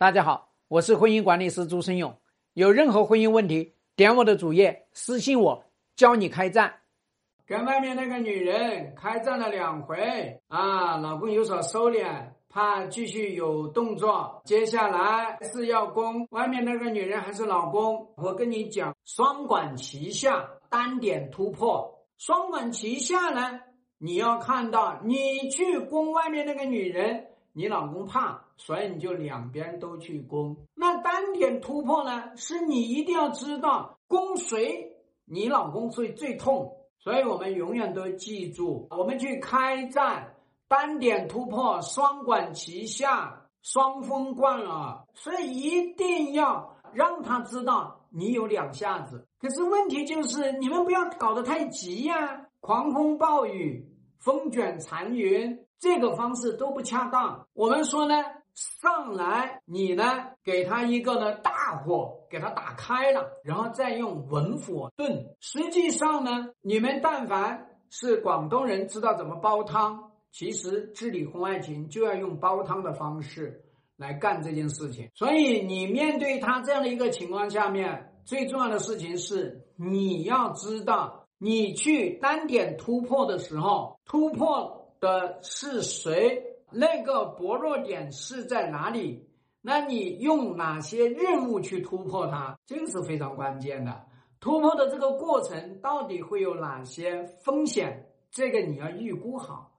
大家好，我是婚姻管理师朱生勇。有任何婚姻问题，点我的主页私信我，教你开战。跟外面那个女人开战了两回啊，老公有所收敛，怕继续有动作。接下来是要攻外面那个女人还是老公？我跟你讲，双管齐下，单点突破。双管齐下呢，你要看到你去攻外面那个女人。你老公怕，所以你就两边都去攻。那单点突破呢？是你一定要知道攻谁，你老公最最痛。所以我们永远都记住，我们去开战，单点突破，双管齐下，双风贯耳。所以一定要让他知道你有两下子。可是问题就是，你们不要搞得太急呀，狂风暴雨，风卷残云。这个方式都不恰当。我们说呢，上来你呢给他一个呢大火，给他打开了，然后再用文火炖。实际上呢，你们但凡是广东人，知道怎么煲汤，其实治理婚外情就要用煲汤的方式来干这件事情。所以你面对他这样的一个情况下面，最重要的事情是你要知道，你去单点突破的时候，突破。的是谁？那个薄弱点是在哪里？那你用哪些任务去突破它？这个是非常关键的。突破的这个过程到底会有哪些风险？这个你要预估好。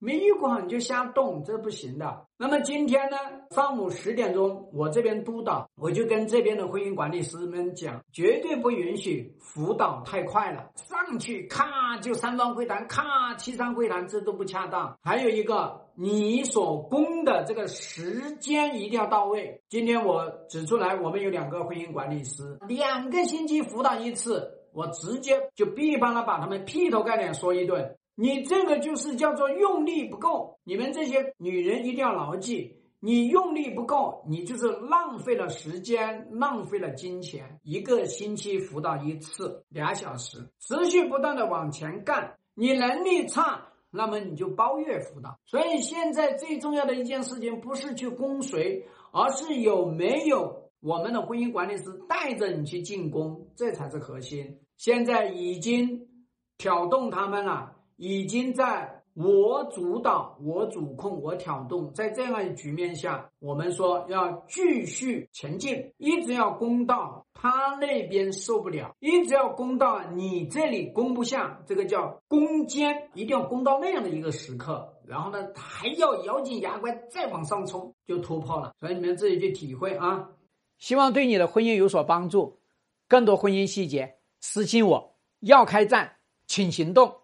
没预估好你就瞎动，这不行的。那么今天呢，上午十点钟，我这边督导，我就跟这边的婚姻管理师们讲，绝对不允许辅导太快了，上去咔就三方会谈，咔七三会谈，这都不恰当。还有一个，你所供的这个时间一定要到位。今天我指出来，我们有两个婚姻管理师，两个星期辅导一次，我直接就必帮他把他们劈头盖脸说一顿。你这个就是叫做用力不够，你们这些女人一定要牢记，你用力不够，你就是浪费了时间，浪费了金钱。一个星期辅导一次，俩小时，持续不断的往前干。你能力差，那么你就包月辅导。所以现在最重要的一件事情，不是去攻谁，而是有没有我们的婚姻管理师带着你去进攻，这才是核心。现在已经挑动他们了。已经在我主导、我主控、我挑动，在这样的局面下，我们说要继续前进，一直要攻到他那边受不了，一直要攻到你这里攻不下，这个叫攻坚，一定要攻到那样的一个时刻，然后呢，还要咬紧牙关再往上冲，就突破了。所以你们自己去体会啊，希望对你的婚姻有所帮助。更多婚姻细节，私信我。要开战，请行动。